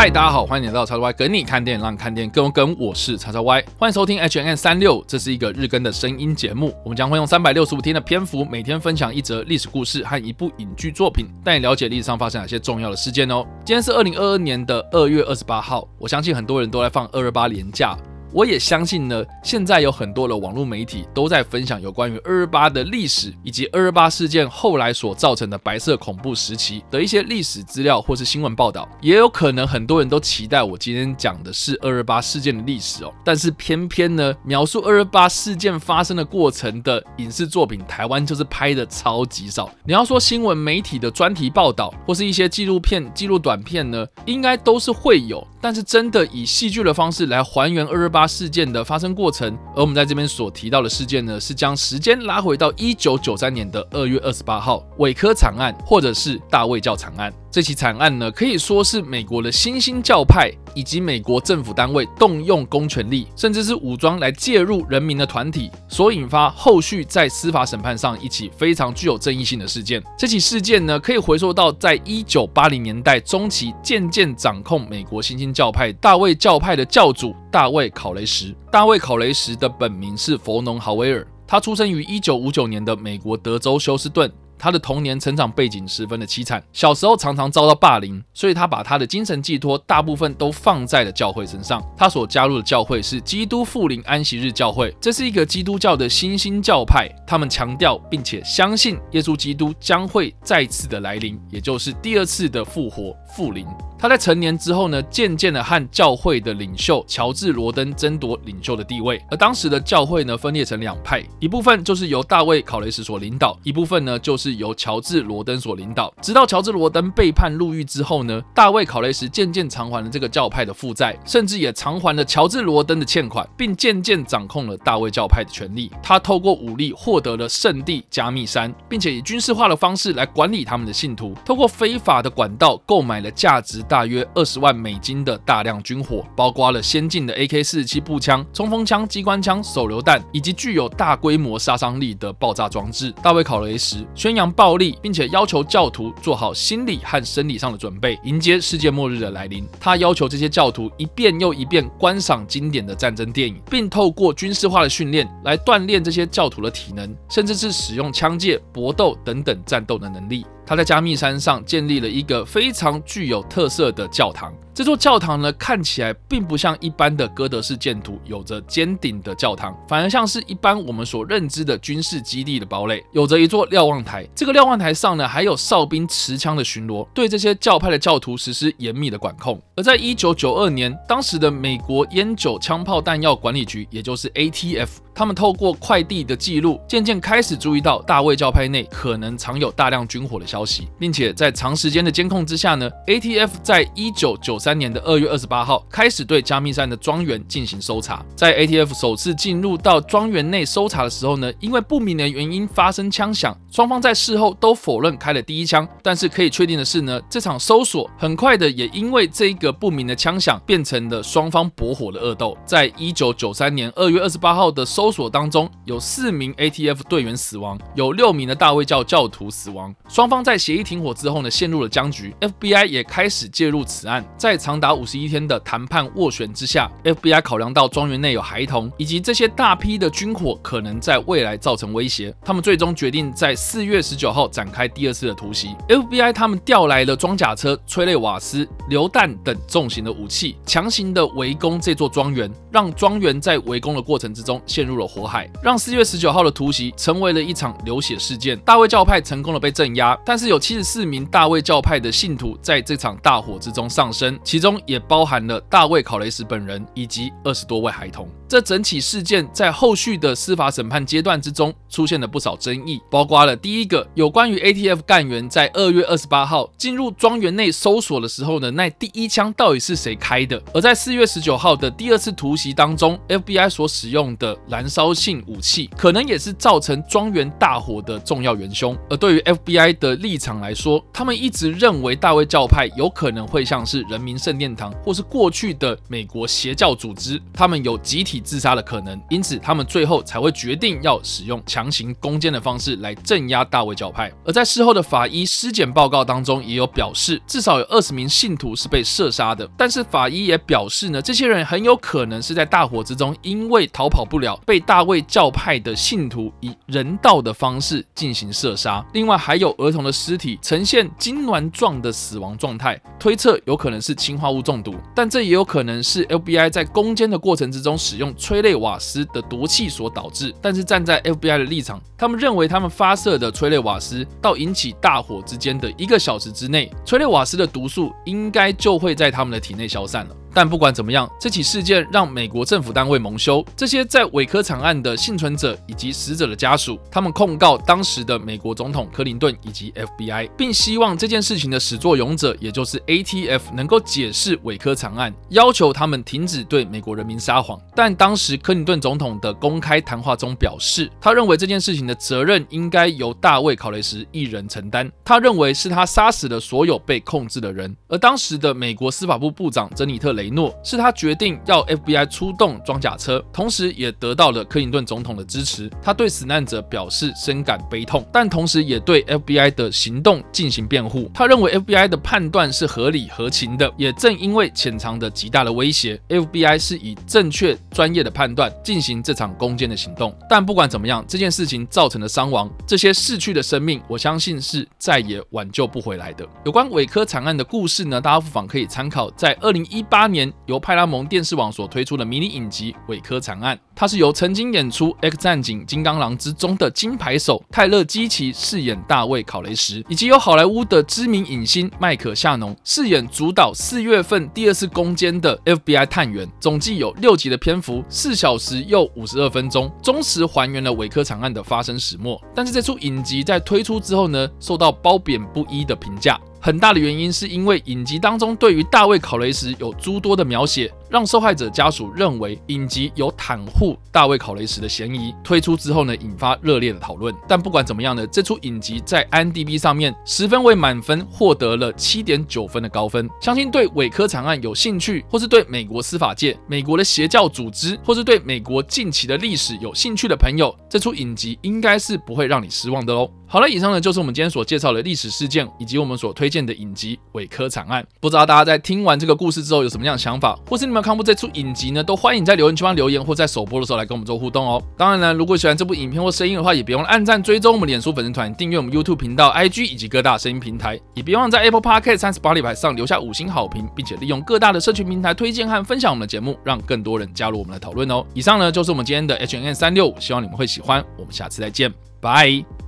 嗨，大家好，欢迎来到叉叉 Y 跟你看电影，让看电影更跟。我是叉叉 Y，欢迎收听 H N N 三六，这是一个日更的声音节目。我们将会用三百六十五天的篇幅，每天分享一则历史故事和一部影剧作品，带你了解历史上发生哪些重要的事件哦。今天是二零二二年的二月二十八号，我相信很多人都在放二二八年假。我也相信呢，现在有很多的网络媒体都在分享有关于二二八的历史，以及二二八事件后来所造成的白色恐怖时期的一些历史资料或是新闻报道。也有可能很多人都期待我今天讲的是二二八事件的历史哦，但是偏偏呢，描述二二八事件发生的过程的影视作品，台湾就是拍的超级少。你要说新闻媒体的专题报道或是一些纪录片、纪录短片呢，应该都是会有，但是真的以戏剧的方式来还原二二八。事件的发生过程，而我们在这边所提到的事件呢，是将时间拉回到一九九三年的二月二十八号，韦科惨案，或者是大卫教惨案。这起惨案呢，可以说是美国的新兴教派以及美国政府单位动用公权力，甚至是武装来介入人民的团体，所引发后续在司法审判上一起非常具有争议性的事件。这起事件呢，可以回溯到在一九八零年代中期，渐渐掌控美国新兴教派大卫教派的教主大卫考雷什。大卫考雷什的本名是佛农豪威尔，他出生于一九五九年的美国德州休斯顿。他的童年成长背景十分的凄惨，小时候常常遭到霸凌，所以他把他的精神寄托大部分都放在了教会身上。他所加入的教会是基督复临安息日教会，这是一个基督教的新兴教派，他们强调并且相信耶稣基督将会再次的来临，也就是第二次的复活复临。他在成年之后呢，渐渐的和教会的领袖乔治罗登争夺领袖的地位。而当时的教会呢，分裂成两派，一部分就是由大卫考雷什所领导，一部分呢就是由乔治罗登所领导。直到乔治罗登被判入狱之后呢，大卫考雷什渐渐偿还了这个教派的负债，甚至也偿还了乔治罗登的欠款，并渐渐掌控了大卫教派的权力。他透过武力获得了圣地加密山，并且以军事化的方式来管理他们的信徒，透过非法的管道购买了价值。大约二十万美金的大量军火，包括了先进的 AK 四十七步枪、冲锋枪、机关枪、手榴弹，以及具有大规模杀伤力的爆炸装置。大卫考雷什宣扬暴力，并且要求教徒做好心理和生理上的准备，迎接世界末日的来临。他要求这些教徒一遍又一遍观赏经典的战争电影，并透过军事化的训练来锻炼这些教徒的体能，甚至是使用枪械、搏斗等等战斗的能力。他在加密山上建立了一个非常具有特色的教堂。这座教堂呢，看起来并不像一般的哥德式建筑，有着尖顶的教堂，反而像是一般我们所认知的军事基地的堡垒，有着一座瞭望台。这个瞭望台上呢，还有哨兵持枪的巡逻，对这些教派的教徒实施严密的管控。而在一九九二年，当时的美国烟酒枪炮弹药管理局，也就是 ATF，他们透过快递的记录，渐渐开始注意到大卫教派内可能藏有大量军火的消息，并且在长时间的监控之下呢，ATF 在一九九三年的二月二十八号开始对加密山的庄园进行搜查。在 ATF 首次进入到庄园内搜查的时候呢，因为不明的原因发生枪响，双方在事后都否认开了第一枪。但是可以确定的是呢，这场搜索很快的也因为这一个不明的枪响变成了双方搏火的恶斗。在一九九三年二月二十八号的搜索当中，有四名 ATF 队员死亡，有六名的大卫教教徒死亡。双方在协议停火之后呢，陷入了僵局。FBI 也开始介入此案，在长达五十一天的谈判斡旋之下，FBI 考量到庄园内有孩童，以及这些大批的军火可能在未来造成威胁，他们最终决定在四月十九号展开第二次的突袭。FBI 他们调来了装甲车、催泪瓦斯、榴弹等重型的武器，强行的围攻这座庄园，让庄园在围攻的过程之中陷入了火海，让四月十九号的突袭成为了一场流血事件。大卫教派成功的被镇压，但是有七十四名大卫教派的信徒在这场大火之中丧生。其中也包含了大卫考雷什本人以及二十多位孩童。这整起事件在后续的司法审判阶段之中出现了不少争议，包括了第一个有关于 ATF 干员在二月二十八号进入庄园内搜索的时候呢，那第一枪到底是谁开的？而在四月十九号的第二次突袭当中，FBI 所使用的燃烧性武器可能也是造成庄园大火的重要元凶。而对于 FBI 的立场来说，他们一直认为大卫教派有可能会像是人民。圣殿堂，或是过去的美国邪教组织，他们有集体自杀的可能，因此他们最后才会决定要使用强行攻坚的方式来镇压大卫教派。而在事后的法医尸检报告当中，也有表示至少有二十名信徒是被射杀的。但是法医也表示呢，这些人很有可能是是在大火之中因为逃跑不了，被大卫教派的信徒以人道的方式进行射杀。另外还有儿童的尸体呈现痉挛状的死亡状态，推测有可能是氰化物中毒，但这也有可能是 FBI 在攻坚的过程之中使用催泪瓦斯的毒气所导致。但是站在 FBI 的立场，他们认为他们发射的催泪瓦斯到引起大火之间的一个小时之内，催泪瓦斯的毒素应该就会在他们的体内消散了。但不管怎么样，这起事件让美国政府单位蒙羞。这些在韦科惨案的幸存者以及死者的家属，他们控告当时的美国总统克林顿以及 FBI，并希望这件事情的始作俑者，也就是 ATF，能够解释韦科惨案，要求他们停止对美国人民撒谎。但当时克林顿总统的公开谈话中表示，他认为这件事情的责任应该由大卫考雷什一人承担。他认为是他杀死了所有被控制的人。而当时的美国司法部部长珍妮特。雷雷诺是他决定要 FBI 出动装甲车，同时也得到了克林顿总统的支持。他对死难者表示深感悲痛，但同时也对 FBI 的行动进行辩护。他认为 FBI 的判断是合理合情的。也正因为潜藏的极大的威胁，FBI 是以正确专业的判断进行这场攻坚的行动。但不管怎么样，这件事情造成的伤亡，这些逝去的生命，我相信是再也挽救不回来的。有关韦科惨案的故事呢，大家不妨可以参考在二零一八。年由派拉蒙电视网所推出的迷你影集《韦科长案》，它是由曾经演出《X 战警：金刚狼》之中的金牌手泰勒·基奇饰演大卫·考雷什，以及由好莱坞的知名影星迈克·夏农饰演主导四月份第二次攻坚的 FBI 探员。总计有六集的篇幅，四小时又五十二分钟，忠实还原了韦科长案的发生始末。但是这出影集在推出之后呢，受到褒贬不一的评价。很大的原因是因为影集当中对于大卫·考雷什有诸多的描写。让受害者家属认为影集有袒护大卫考雷什的嫌疑。推出之后呢，引发热烈的讨论。但不管怎么样呢，这出影集在 IMDB 上面十分为满分，获得了七点九分的高分。相信对伪科惨案有兴趣，或是对美国司法界、美国的邪教组织，或是对美国近期的历史有兴趣的朋友，这出影集应该是不会让你失望的喽。好了，以上呢就是我们今天所介绍的历史事件，以及我们所推荐的影集《伪科惨案》。不知道大家在听完这个故事之后有什么样的想法，或是你们？看过这出影集呢，都欢迎在留言区方留言，或在首播的时候来跟我们做互动哦。当然呢，如果喜欢这部影片或声音的话，也别忘了按赞、追踪我们脸书粉丝团、订阅我们 YouTube 频道、IG 以及各大声音平台，也别忘了在 Apple Podcast 三十八里牌上留下五星好评，并且利用各大的社群平台推荐和分享我们的节目，让更多人加入我们的讨论哦。以上呢就是我们今天的 H N N 三六五，希望你们会喜欢。我们下次再见，拜。